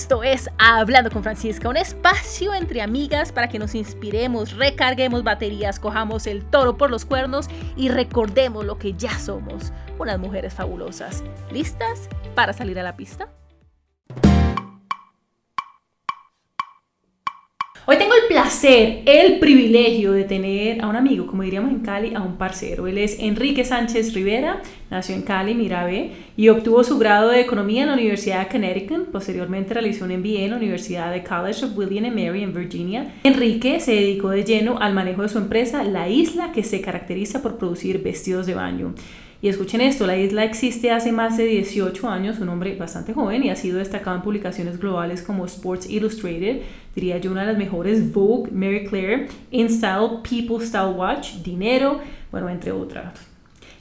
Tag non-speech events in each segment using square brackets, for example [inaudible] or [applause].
Esto es Hablando con Francisca, un espacio entre amigas para que nos inspiremos, recarguemos baterías, cojamos el toro por los cuernos y recordemos lo que ya somos, unas mujeres fabulosas. ¿Listas para salir a la pista? Placer, el privilegio de tener a un amigo, como diríamos en Cali, a un parcero. Él es Enrique Sánchez Rivera, nació en Cali, Mirabe, y obtuvo su grado de Economía en la Universidad de Connecticut. Posteriormente realizó un MBA en la Universidad de College of William and Mary en Virginia. Enrique se dedicó de lleno al manejo de su empresa, La Isla, que se caracteriza por producir vestidos de baño. Y escuchen esto, la isla existe hace más de 18 años, un hombre bastante joven y ha sido destacado en publicaciones globales como Sports Illustrated, diría yo una de las mejores, Vogue, Mary Claire, InStyle, People Style Watch, Dinero, bueno, entre otras.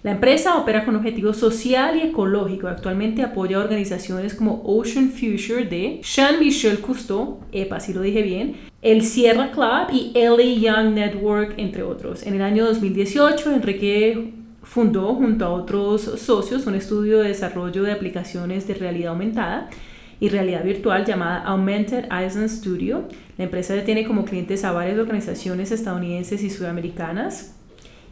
La empresa opera con objetivo social y ecológico. Actualmente apoya organizaciones como Ocean Future de Jean-Michel Cousteau, epa, si lo dije bien, el Sierra Club y LA Young Network, entre otros. En el año 2018, Enrique fundó junto a otros socios un estudio de desarrollo de aplicaciones de realidad aumentada y realidad virtual llamada Augmented Island Studio. La empresa tiene como clientes a varias organizaciones estadounidenses y sudamericanas.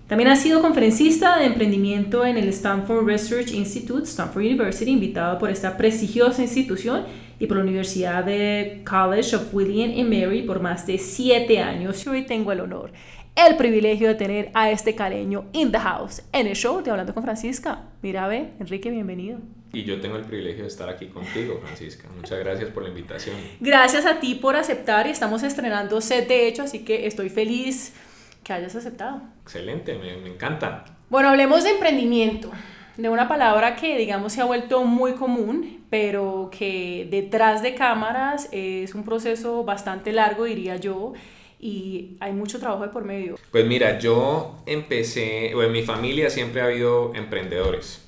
También ha sido conferencista de emprendimiento en el Stanford Research Institute, Stanford University, invitado por esta prestigiosa institución y por la Universidad de College of William and Mary por más de siete años. Hoy tengo el honor el privilegio de tener a este caleño in the house en el show de Hablando con Francisca. Mira, ve, Enrique, bienvenido. Y yo tengo el privilegio de estar aquí contigo, Francisca. Muchas gracias por la invitación. Gracias a ti por aceptar y estamos estrenando set de hecho, así que estoy feliz que hayas aceptado. Excelente, me, me encanta. Bueno, hablemos de emprendimiento, de una palabra que digamos se ha vuelto muy común, pero que detrás de cámaras es un proceso bastante largo, diría yo y hay mucho trabajo de por medio. Pues mira, yo empecé, o en mi familia siempre ha habido emprendedores.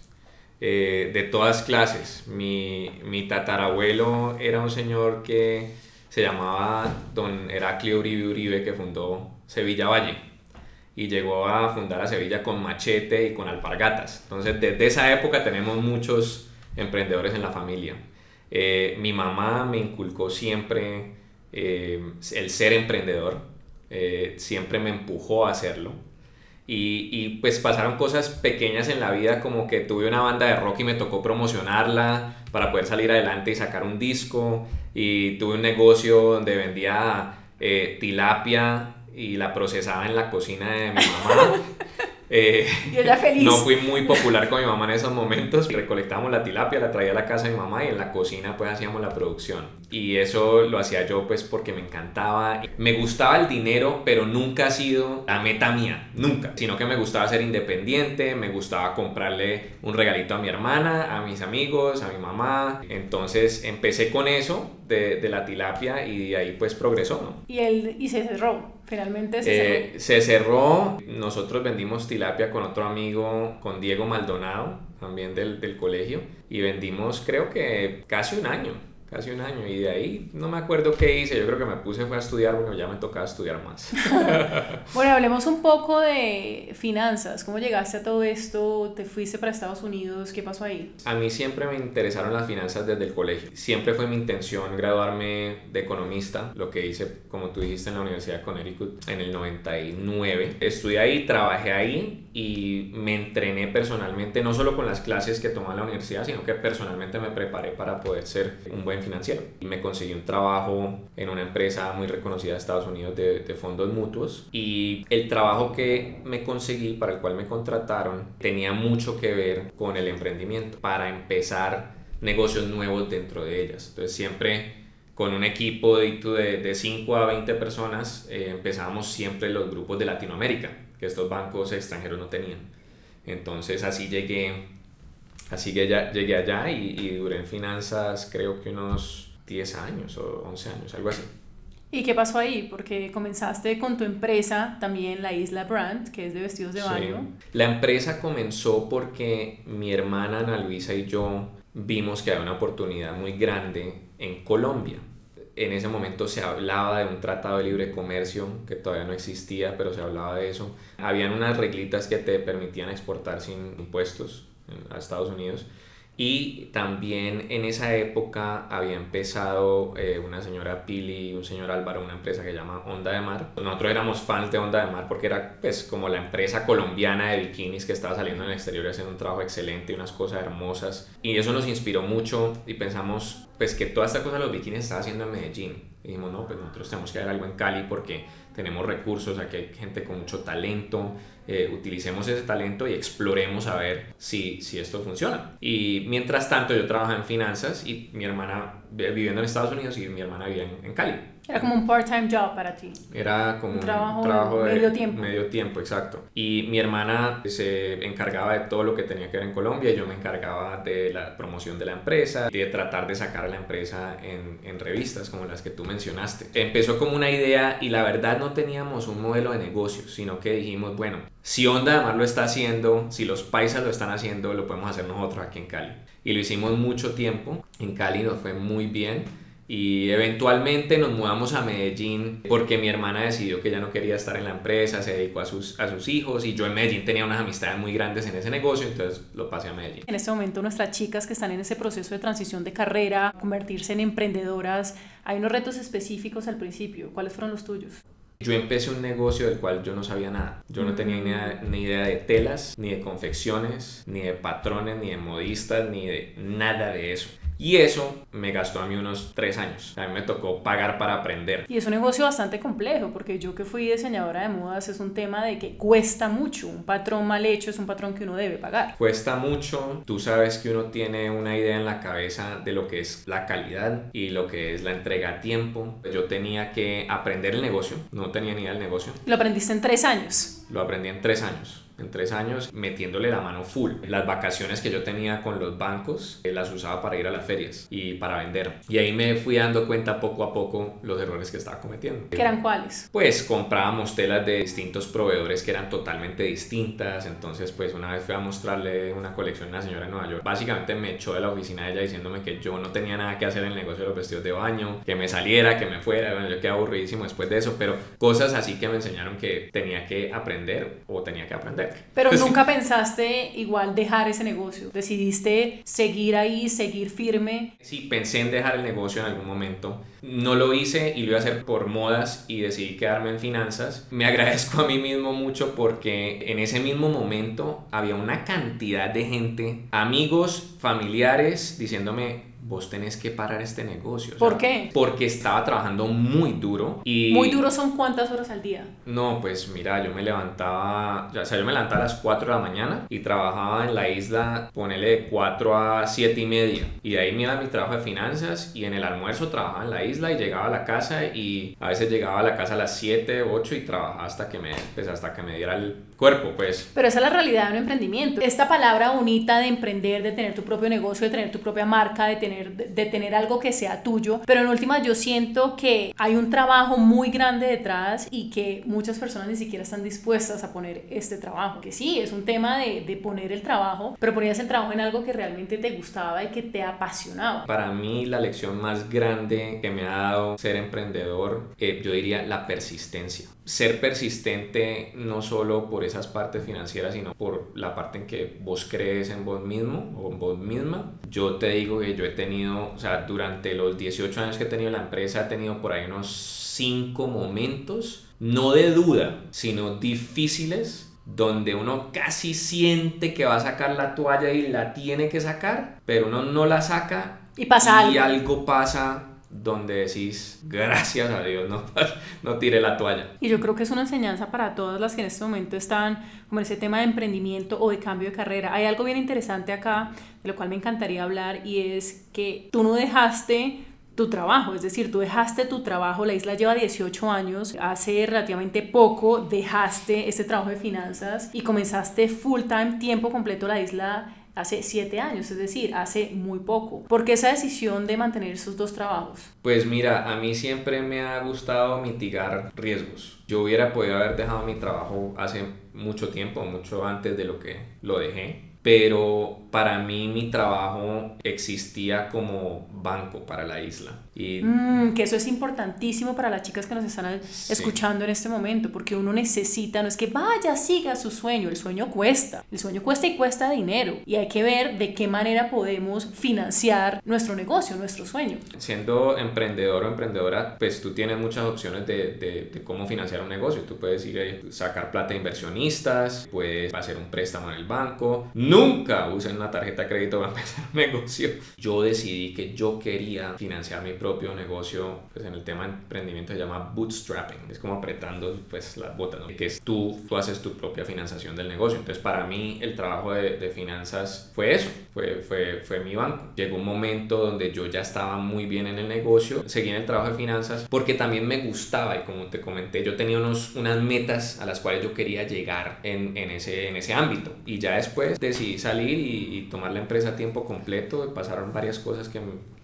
Eh, de todas clases. Mi, mi, tatarabuelo era un señor que se llamaba don Heraclio Uribe Uribe, que fundó Sevilla Valle. Y llegó a fundar a Sevilla con machete y con alpargatas. Entonces, desde esa época tenemos muchos emprendedores en la familia. Eh, mi mamá me inculcó siempre eh, el ser emprendedor eh, siempre me empujó a hacerlo. Y, y, pues pasaron cosas pequeñas en la vida como que tuve una banda de rock y me tocó promocionarla para poder salir adelante y sacar un disco. Y tuve un negocio donde vendía eh, tilapia y la procesaba en la cocina de mi mamá. [laughs] Eh, feliz. No fui muy popular con mi mamá en esos momentos. Recolectábamos la tilapia, la traía a la casa de mi mamá y en la cocina pues hacíamos la producción. Y eso lo hacía yo pues porque me encantaba. Me gustaba el dinero, pero nunca ha sido la meta mía, nunca. Sino que me gustaba ser independiente, me gustaba comprarle un regalito a mi hermana, a mis amigos, a mi mamá. Entonces empecé con eso de, de la tilapia y de ahí pues progresó, ¿no? Y, él, y se cerró. Finalmente se cerró. Eh, se cerró. Nosotros vendimos tilapia con otro amigo, con Diego Maldonado, también del, del colegio, y vendimos creo que casi un año casi un año y de ahí no me acuerdo qué hice, yo creo que me puse fue a estudiar porque ya me tocaba estudiar más. [laughs] bueno, hablemos un poco de finanzas, ¿cómo llegaste a todo esto? ¿Te fuiste para Estados Unidos? ¿Qué pasó ahí? A mí siempre me interesaron las finanzas desde el colegio, siempre fue mi intención graduarme de economista, lo que hice como tú dijiste en la Universidad de Connecticut en el 99. Estudié ahí, trabajé ahí y me entrené personalmente, no solo con las clases que tomaba la universidad, sino que personalmente me preparé para poder ser un buen financiero. Y me conseguí un trabajo en una empresa muy reconocida de Estados Unidos de, de, fondos mutuos y el trabajo que me conseguí, para el cual me contrataron, tenía mucho que ver con el emprendimiento, para empezar negocios nuevos dentro de ellas. Entonces siempre con un equipo de, de 5 a 20 personas eh, empezábamos siempre los grupos de Latinoamérica, que estos bancos extranjeros no tenían. Entonces así llegué Así que ya llegué allá y, y duré en finanzas creo que unos 10 años o 11 años, algo así. ¿Y qué pasó ahí? Porque comenzaste con tu empresa, también la Isla Brand, que es de vestidos de baño. La empresa comenzó porque mi hermana Ana Luisa y yo vimos que había una oportunidad muy grande en Colombia. En ese momento se hablaba de un tratado de libre comercio que todavía no existía, pero se hablaba de eso. Habían unas reglitas que te permitían exportar sin impuestos a Estados Unidos Y también en esa época había empezado eh, una señora Pili y un señor Álvaro, una empresa que se llama Onda de Mar. Nosotros éramos fans de Onda de Mar porque era pues como la empresa colombiana de bikinis que estaba saliendo en el exterior haciendo un trabajo excelente y unas cosas hermosas. Y eso nos inspiró mucho y pensamos pues que toda esta cosa de los bikinis estaba haciendo en Medellín. Y dijimos, no, pues nosotros tenemos que hacer algo en Cali porque tenemos recursos, aquí hay gente con mucho talento, eh, utilicemos ese talento y exploremos a ver si, si esto funciona. Y mientras tanto yo trabajaba en finanzas y mi hermana viviendo en Estados Unidos y mi hermana vivía en, en Cali. Era como un part-time job para ti. Era como un trabajo, de medio tiempo. Medio tiempo, exacto. Y mi hermana se encargaba de todo lo que tenía que ver en Colombia, yo me encargaba de la promoción de la empresa, de tratar de sacar a la empresa en, en revistas como las que tú mencionaste. Empezó como una idea y la verdad no teníamos un modelo de negocio, sino que dijimos, bueno, si Onda además lo está haciendo, si los paisas lo están haciendo, lo podemos hacer nosotros aquí en Cali. Y lo hicimos mucho tiempo. En Cali nos fue muy bien y eventualmente nos mudamos a Medellín porque mi hermana decidió que ya no quería estar en la empresa, se dedicó a sus, a sus hijos y yo en Medellín tenía unas amistades muy grandes en ese negocio, entonces lo pasé a Medellín. En este momento nuestras chicas que están en ese proceso de transición de carrera, convertirse en emprendedoras, hay unos retos específicos al principio. ¿Cuáles fueron los tuyos? Yo empecé un negocio del cual yo no sabía nada. Yo no tenía ni, ni, idea de telas, ni de confecciones, ni de patrones, ni de modistas, ni de nada de eso. Y eso me gastó a mí unos tres años. A mí me tocó pagar para aprender. Y es un negocio bastante complejo, porque yo que fui diseñadora de modas es un tema de que cuesta mucho. Un patrón mal hecho es un patrón que uno debe pagar. Cuesta mucho. Tú sabes que uno tiene una idea en la cabeza de lo que es la calidad y lo que es la entrega a tiempo. Yo tenía que aprender el negocio. No tenía ni idea del negocio. Lo aprendiste en tres años. Lo aprendí en tres años en tres años metiéndole la mano full. Las vacaciones que yo tenía con los bancos eh, las usaba para ir a las ferias y para vender. Y ahí me fui dando cuenta poco a poco los errores que estaba cometiendo. ¿Qué eran cuáles? Pues comprábamos telas de distintos proveedores que eran totalmente distintas. Entonces pues una vez fui a mostrarle una colección a una señora en Nueva York. Básicamente me echó de la oficina de ella diciéndome que yo no tenía nada que hacer en el negocio de los vestidos de baño, que me saliera, que me fuera. Bueno, yo quedé aburridísimo después de eso, pero cosas así que me enseñaron que tenía que aprender o tenía que aprender. Pero nunca pensaste igual dejar ese negocio. Decidiste seguir ahí, seguir firme. Sí, pensé en dejar el negocio en algún momento. No lo hice y lo iba a hacer por modas y decidí quedarme en finanzas. Me [laughs] agradezco a mí mismo mucho porque en ese mismo momento había una cantidad de gente, amigos, familiares, diciéndome, vos tenés que parar este negocio. ¿Por qué? Porque estaba trabajando muy duro y... ¿Muy duro son cuántas horas al día? No, pues mira, yo me levantaba, o sea, yo me levantaba a las 4 de la mañana y trabajaba en la isla, ponele de 4 a 7 y media. Y de ahí me iba mi trabajo de finanzas y en el almuerzo trabajaba en la isla y llegaba a la casa y a veces llegaba a la casa a las 7, 8 y trabajaba hasta que me, pues hasta que me diera el cuerpo, pues. Pero esa es la realidad de un emprendimiento. Esta palabra bonita de emprender, de tener tu propio negocio, de tener tu propia marca, de tener de tener algo que sea tuyo, pero en última yo siento que hay un trabajo muy grande detrás y que muchas personas ni siquiera están dispuestas a poner este trabajo, que sí, es un tema de, de poner el trabajo, pero ponías el trabajo en algo que realmente te gustaba y que te apasionaba. Para mí la lección más grande que me ha dado ser emprendedor, eh, yo diría la persistencia. Ser persistente no solo por esas partes financieras, sino por la parte en que vos crees en vos mismo o en vos misma. Yo te digo que yo he tenido o sea, durante los 18 años que he tenido la empresa, he tenido por ahí unos 5 momentos, no de duda, sino difíciles, donde uno casi siente que va a sacar la toalla y la tiene que sacar, pero uno no la saca y pasa y algo pasa donde decís, [laughs] gracias a Dios, no, [laughs] no tire la toalla. Y yo creo que es una enseñanza para todas las que en este momento están como ese tema de emprendimiento o de cambio de carrera. Hay algo bien interesante acá, de lo cual me encantaría hablar, y es que tú no dejaste tu trabajo, es decir, tú dejaste tu trabajo, la isla lleva 18 años, hace relativamente poco dejaste este trabajo de finanzas y comenzaste full time, tiempo completo la isla hace siete años, es decir, hace muy poco. ¿Por qué esa decisión de mantener esos dos trabajos? Pues mira, a mí siempre me ha gustado mitigar riesgos. Yo hubiera podido haber dejado mi trabajo hace mucho tiempo, mucho antes de lo que lo dejé pero para mí mi trabajo existía como banco para la isla. Y mm, que eso es importantísimo para las chicas que nos están escuchando en este momento, porque uno necesita, no es que vaya, siga su sueño, el sueño cuesta, el sueño cuesta y cuesta dinero, y hay que ver de qué manera podemos financiar nuestro negocio, nuestro sueño. Siendo emprendedor o emprendedora, pues tú tienes muchas opciones de, de, de cómo financiar un negocio. Tú puedes ir a sacar plata de inversionistas, puedes hacer un préstamo en el banco, nunca usen una tarjeta de crédito para [laughs] empezar un negocio. Yo decidí que yo quería financiar mi propio negocio, pues en el tema de emprendimiento se llama bootstrapping, es como apretando pues las botas, ¿no? que es tú, tú haces tu propia financiación del negocio. Entonces para mí el trabajo de, de finanzas fue eso, fue, fue, fue mi banco. Llegó un momento donde yo ya estaba muy bien en el negocio, seguí en el trabajo de finanzas porque también me gustaba y como te comenté, yo tenía unos, unas metas a las cuales yo quería llegar en, en, ese, en ese ámbito y ya después decidí decidí salir y, tomar la empresa a tiempo completo. Pasaron varias cosas que,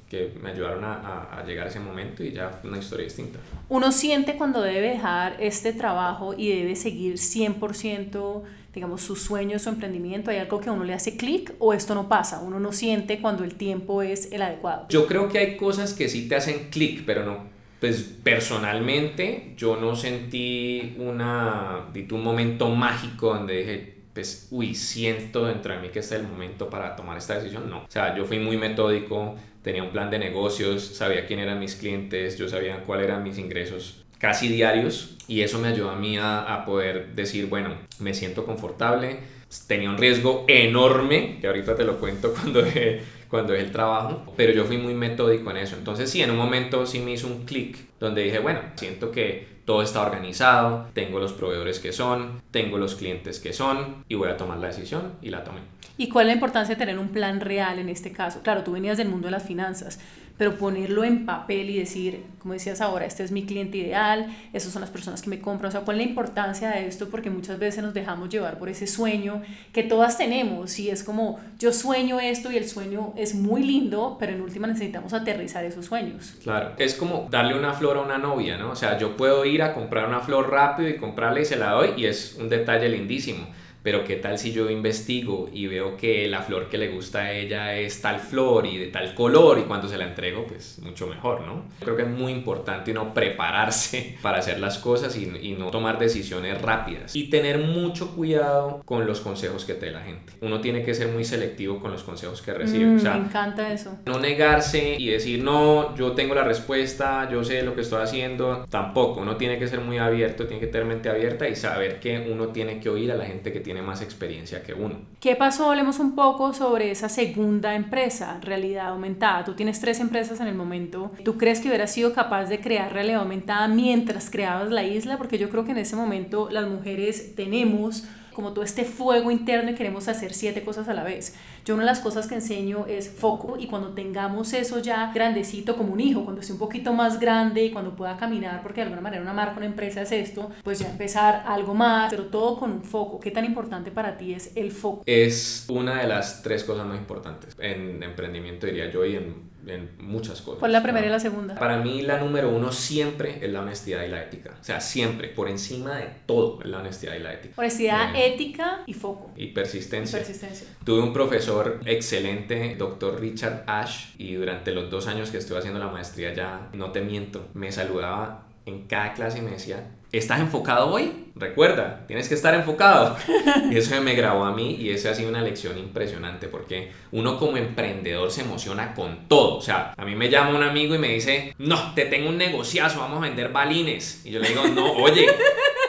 que me ayudaron a, a, llegar a ese momento y ya fue una historia distinta. Uno siente cuando debe dejar este trabajo y debe seguir 100% digamos, su sueño, su emprendimiento, ¿hay algo que a uno le hace clic o esto no pasa? Uno no siente cuando el tiempo es el adecuado. Yo creo que hay cosas que sí te hacen clic, pero no. Pues personalmente yo no sentí una, un momento mágico donde dije, pues, uy, siento dentro de mí que este es el momento para tomar esta decisión. No, o sea, yo fui muy metódico, tenía un plan de negocios, sabía quién eran mis clientes, yo sabía cuáles eran mis ingresos casi diarios y eso me ayudó a mí a, a poder decir, bueno, me siento confortable, tenía un riesgo enorme, que ahorita te lo cuento [laughs] cuando dejé, cuando dejé el trabajo, pero yo fui muy metódico en eso. Entonces sí, en un momento sí me hizo un clic donde dije, bueno, siento que todo está organizado, tengo los proveedores que son, tengo los clientes que son y voy a tomar la decisión y la tomé. ¿Y cuál es la importancia de tener un plan real en este caso? Claro, tú venías del mundo de las finanzas, pero ponerlo en papel y decir, como decías ahora, este es mi cliente ideal, esas son las personas que me compran, o sea, ¿cuál es la importancia de esto? Porque muchas veces nos dejamos llevar por ese sueño que todas tenemos y es como, yo sueño esto y el sueño es muy lindo, pero en última necesitamos aterrizar esos sueños. Claro, es como darle una flor a una novia, ¿no? O sea, yo puedo ir a comprar una flor rápido y comprarla y se la doy y es un detalle lindísimo pero qué tal si yo investigo y veo que la flor que le gusta a ella es tal flor y de tal color y cuando se la entrego, pues mucho mejor, ¿no? Creo que es muy importante no prepararse [laughs] para hacer las cosas y, y no tomar decisiones rápidas y tener mucho cuidado con los consejos que te da la gente. Uno tiene que ser muy selectivo con los consejos que recibe. Mm, me encanta eso. No negarse y decir, no, yo tengo la respuesta, yo sé lo que estoy haciendo. Tampoco, uno tiene que ser muy abierto, tiene que tener mente abierta y saber que uno tiene que oír a la gente que tiene más experiencia que uno. ¿Qué pasó? Hablemos un poco sobre esa segunda empresa, realidad aumentada. Tú tienes tres empresas en el momento. ¿Tú crees que hubieras sido capaz de crear realidad aumentada mientras creabas la isla? Porque yo creo que en ese momento las mujeres tenemos como todo este fuego interno y queremos hacer siete cosas a la vez. Yo una de las cosas que enseño es foco y cuando tengamos eso ya grandecito como un hijo, cuando esté un poquito más grande y cuando pueda caminar, porque de alguna manera una marca, una empresa es esto, pues ya empezar algo más, pero todo con un foco. ¿Qué tan importante para ti es el foco? Es una de las tres cosas más importantes en emprendimiento, diría yo, y en en muchas cosas. ¿Cuál la primera y la segunda? Para mí la número uno siempre es la honestidad y la ética. O sea, siempre, por encima de todo, es la honestidad y la ética. Honestidad, eh, ética y foco. Y persistencia. Y persistencia. Tuve un profesor excelente, doctor Richard Ash, y durante los dos años que estuve haciendo la maestría ya, no te miento, me saludaba en cada clase y me decía, ¿estás enfocado hoy? Recuerda, tienes que estar enfocado. [laughs] Y eso me grabó a mí y esa ha sido una lección impresionante porque uno como emprendedor se emociona con todo. O sea, a mí me llama un amigo y me dice, no, te tengo un negociazo, vamos a vender balines. Y yo le digo, no, oye,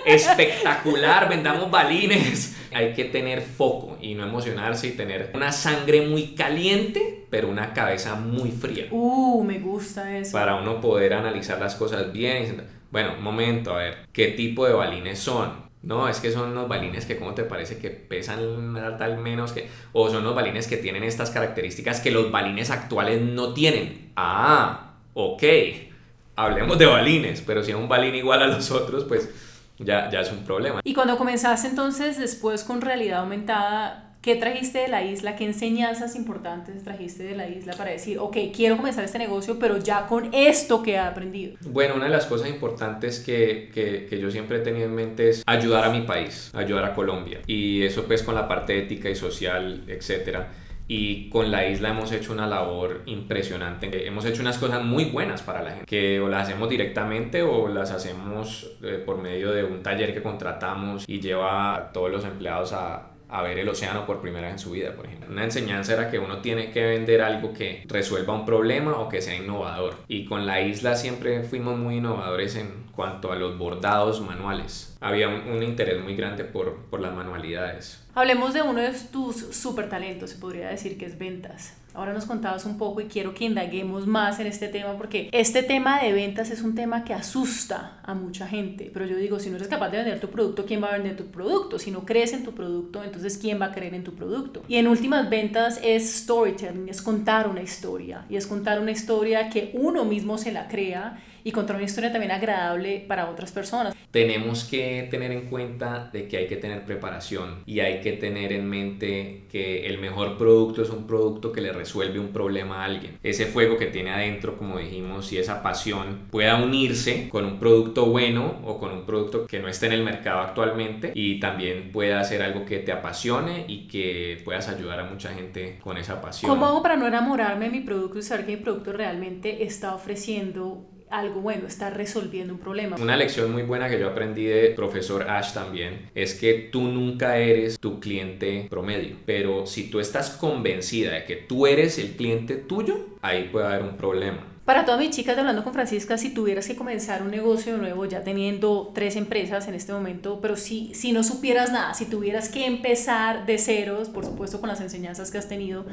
espectacular, vendamos balines. [laughs] Hay que tener foco y no emocionarse y tener una sangre muy caliente, pero una cabeza muy fría. Uh, me gusta eso. Para uno poder analizar las cosas bien. Bueno, momento, a ver, ¿qué tipo de balines son? No, es que son unos balines que, ¿cómo te parece? Que pesan tal menos que... O son unos balines que tienen estas características que los balines actuales no tienen. Ah, ok. Hablemos de balines, pero si es un balín igual a los otros, pues ya, ya es un problema. Y cuando comenzaste entonces después con realidad aumentada, ¿Qué trajiste de la isla? ¿Qué enseñanzas importantes trajiste de la isla para decir, ok, quiero comenzar este negocio, pero ya con esto que he aprendido? Bueno, una de las cosas importantes que, que, que yo siempre he tenido en mente es ayudar a mi país, ayudar a Colombia. Y eso pues con la parte ética y social, etcétera y con la isla hemos hecho una labor impresionante. Hemos hecho unas cosas muy buenas para la gente, que o las hacemos directamente o las hacemos eh, por medio de un taller que contratamos y lleva a todos los empleados a, a ver el océano por primera vez en su vida, por ejemplo. Una enseñanza era que uno tiene que vender algo que resuelva un problema o que sea innovador. Y con la isla siempre fuimos muy innovadores en cuanto a los bordados manuales. Había un, interés muy grande por, por las manualidades. Hablemos de uno de tus super talentos, se podría decir que es ventas. Ahora nos contabas un poco y quiero que indaguemos más en este tema porque este tema de ventas es un tema que asusta a mucha gente. Pero yo digo, si no eres capaz de vender tu producto, ¿quién va a vender tu producto? Si no crees en tu producto, entonces ¿quién va a creer en tu producto? Y en últimas ventas es storytelling, es contar una historia. Y es contar una historia que uno mismo se la crea y contar una historia también agradable para otras personas. Tenemos que tener en cuenta de que hay que tener preparación y hay que tener en mente que el mejor producto es un producto que le resuelve un problema a alguien. Ese fuego que tiene adentro, como dijimos, y esa pasión pueda unirse con un producto bueno o con un producto que no esté en el mercado actualmente y también pueda hacer algo que te apasione y que puedas ayudar a mucha gente con esa pasión. ¿Cómo hago para no enamorarme de mi producto y saber que mi producto realmente está ofreciendo algo bueno, está resolviendo un problema. Una lección muy buena que yo aprendí de profesor Ash también es que tú nunca eres tu cliente promedio, pero si tú estás convencida de que tú eres el cliente tuyo, ahí puede haber un problema. Para todas mis chicas de Hablando con Francisca, si tuvieras que comenzar un negocio nuevo, ya teniendo tres empresas en este momento, pero si, si no supieras nada, si tuvieras que empezar de ceros, por supuesto con las enseñanzas que has tenido,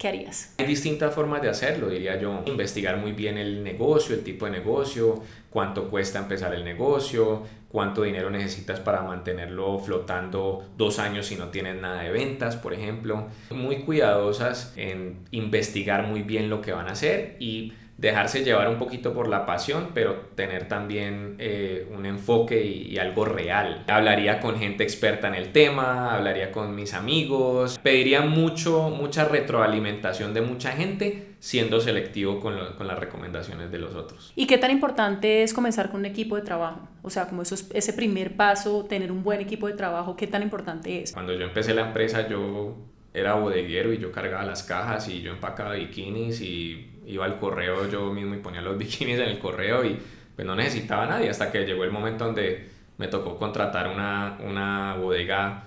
¿qué harías? Hay distintas formas de hacerlo, diría yo. Investigar muy bien el negocio, el tipo de negocio, cuánto cuesta empezar el negocio, cuánto dinero necesitas para mantenerlo flotando dos años si no tienes nada de ventas, por ejemplo. Muy cuidadosas en investigar muy bien lo que van a hacer y dejarse llevar un poquito por la pasión, pero tener también eh, un enfoque y, y, algo real. Hablaría con gente experta en el tema, hablaría con mis amigos, pediría mucho, mucha retroalimentación de mucha gente, siendo selectivo con, lo, con, las recomendaciones de los otros. ¿Y qué tan importante es comenzar con un equipo de trabajo? O sea, como eso es, ese primer paso, tener un buen equipo de trabajo, ¿qué tan importante es? Cuando yo empecé la empresa, yo era bodeguero y yo cargaba las cajas y yo empacaba bikinis y iba al correo yo mismo y ponía los [laughs] bikinis en el correo y pues no necesitaba a nadie hasta que llegó el momento donde me tocó contratar una, una bodega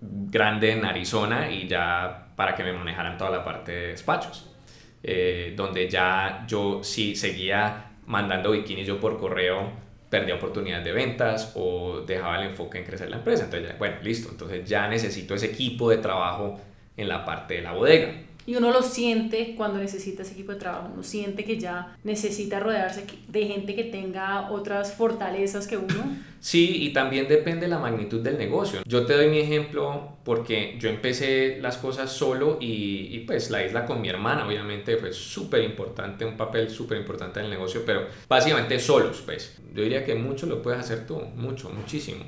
grande en Arizona y ya para que me manejaran toda la parte de despachos, eh, donde ya yo sí seguía mandando bikinis yo por correo, perdía oportunidades de ventas o dejaba el enfoque en crecer la empresa. Entonces, ya, bueno, listo, entonces ya necesito ese equipo de trabajo en la parte de la bodega. Y uno lo siente cuando necesita ese equipo de trabajo, uno siente que ya necesita rodearse de gente que tenga otras fortalezas que uno. [clears throat] Sí, y también depende de la magnitud del negocio. Yo te doy mi ejemplo porque yo empecé las cosas solo y, y pues la isla con mi hermana obviamente fue súper importante, un papel súper importante en el negocio, pero básicamente solos, pues. Yo diría que mucho lo puedes hacer tú, mucho, muchísimo.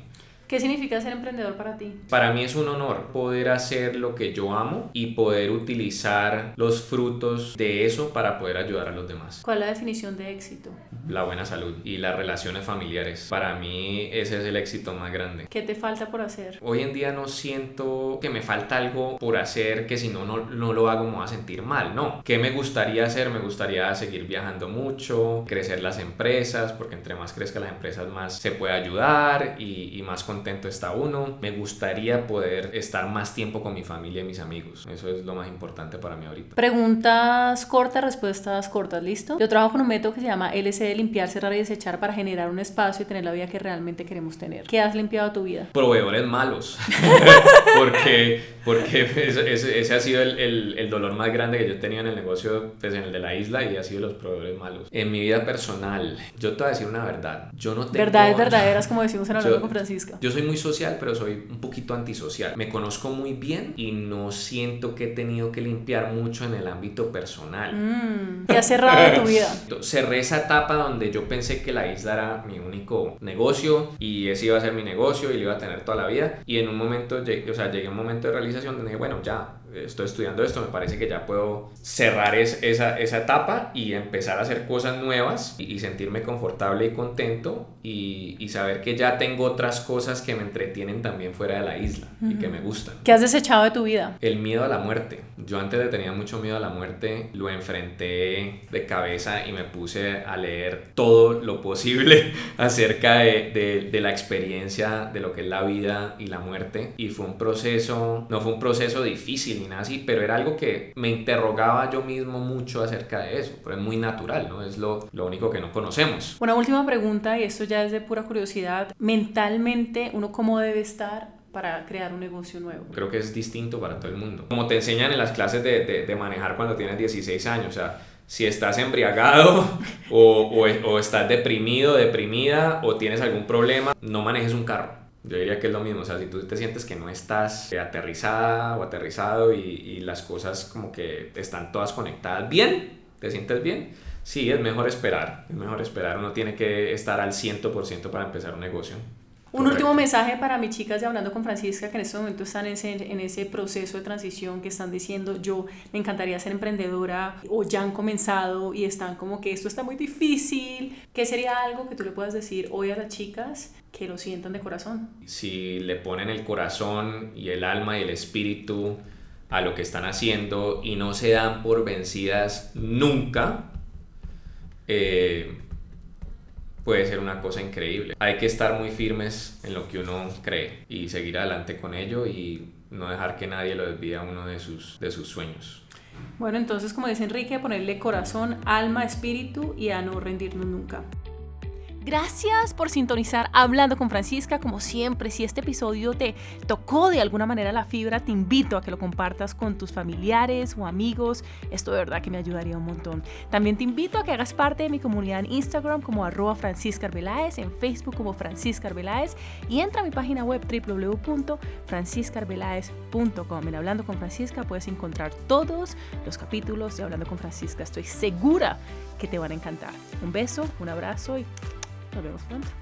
¿Qué significa ser emprendedor para ti? Para mí es un honor poder hacer lo que yo amo y poder utilizar los frutos de eso para poder ayudar a los demás. ¿Cuál es la definición de éxito? La buena salud y las relaciones familiares. Para mí ese es el éxito más grande. ¿Qué te falta por hacer? Hoy en día no siento que me falta algo por hacer que si no, no, no lo hago me voy a sentir mal. No. ¿Qué me gustaría hacer? Me gustaría seguir viajando mucho, crecer las empresas, porque entre más crezca las empresas más se puede ayudar y, y más con contento está uno. Me gustaría poder estar más tiempo con mi familia y mis amigos. Eso es lo más importante para mí ahorita. Preguntas cortas, respuestas cortas, ¿listo? Yo trabajo con un método que se llama LCD, limpiar, cerrar y desechar para generar un espacio y tener la vida que realmente queremos tener. ¿Qué has limpiado tu vida? Proveedores malos. [laughs] porque porque ese, ese, ha sido el, el, el, dolor más grande que yo tenía en el negocio, pues en el de la isla, y ha sido los proveedores malos. En mi vida personal, yo te voy a decir una verdad. Yo no tengo... Verdades verdaderas, como decimos en hablando yo, con Francisca. Yo yo soy muy social, pero soy un poquito antisocial. Me conozco muy bien y no siento que he tenido que limpiar mucho en el ámbito personal. Mm, ¿Qué has cerrado tu vida? [laughs] Cerré esa etapa donde yo pensé que la isla era mi único negocio y ese iba a ser mi negocio y lo iba a tener toda la vida. Y en un momento, o sea, llegué a un momento de realización donde dije, bueno, ya, estoy estudiando esto, me parece que ya puedo cerrar esa, esa etapa y empezar a hacer cosas nuevas y, sentirme confortable y contento y, y, saber que ya tengo otras cosas que me entretienen también fuera de la isla y que me gustan. ¿Qué has desechado de tu vida? El miedo a la muerte. Yo antes tenía mucho miedo a la muerte, lo enfrenté de cabeza y me puse a leer todo lo posible [laughs] acerca de, de, de la experiencia de lo que es la vida y la muerte y fue un proceso, no fue un proceso difícil así, pero era algo que me interrogaba yo mismo mucho acerca de eso, pero es muy natural, ¿no? Es lo, lo único que no conocemos. Una última pregunta, y esto ya es de pura curiosidad, mentalmente, ¿uno cómo debe estar para crear un negocio nuevo? Creo que es distinto para todo el mundo. Como te enseñan en las clases de, de, de manejar cuando tienes 16 años, o sea, si estás embriagado [laughs] o, o, o, estás deprimido, deprimida o tienes algún problema, no manejes un carro. Yo diría que es lo mismo, o sea, si tú te sientes que no estás aterrizada o aterrizado y, y las cosas como que están todas conectadas bien, te sientes bien, sí, es mejor esperar, es mejor esperar, uno tiene que estar al 100% para empezar un negocio. Un último mensaje para mis chicas de Hablando con Francisca que en este momento están en ese, en ese proceso de transición que están diciendo yo me encantaría ser emprendedora o ya han comenzado y están como que esto está muy difícil. ¿Qué sería algo que tú le puedas decir hoy a las chicas que lo sientan de corazón? Si le ponen el corazón y el alma y el espíritu a lo que están haciendo y no se dan por vencidas nunca, eh, puede ser una cosa increíble. Hay que estar muy firmes en lo que uno cree y seguir adelante con ello y no dejar que nadie lo desvíe a uno de sus, de sus sueños. Bueno, entonces como dice Enrique, ponerle corazón, alma, espíritu y a no rendirnos nunca. Gracias por sintonizar Hablando con Francisca. Como siempre, si este episodio te tocó de alguna manera la fibra, te invito a que lo compartas con tus familiares o amigos. Esto de verdad que me ayudaría un montón. También te invito a que hagas parte de mi comunidad en Instagram como arroba Francisca Arbeláez, en Facebook como Francisca Arbeláez y entra a mi página web www.franciscaarbeláez.com. En Hablando con Francisca puedes encontrar todos los capítulos de Hablando con Francisca. Estoy segura que te van a encantar. Un beso, un abrazo y thought it was fun.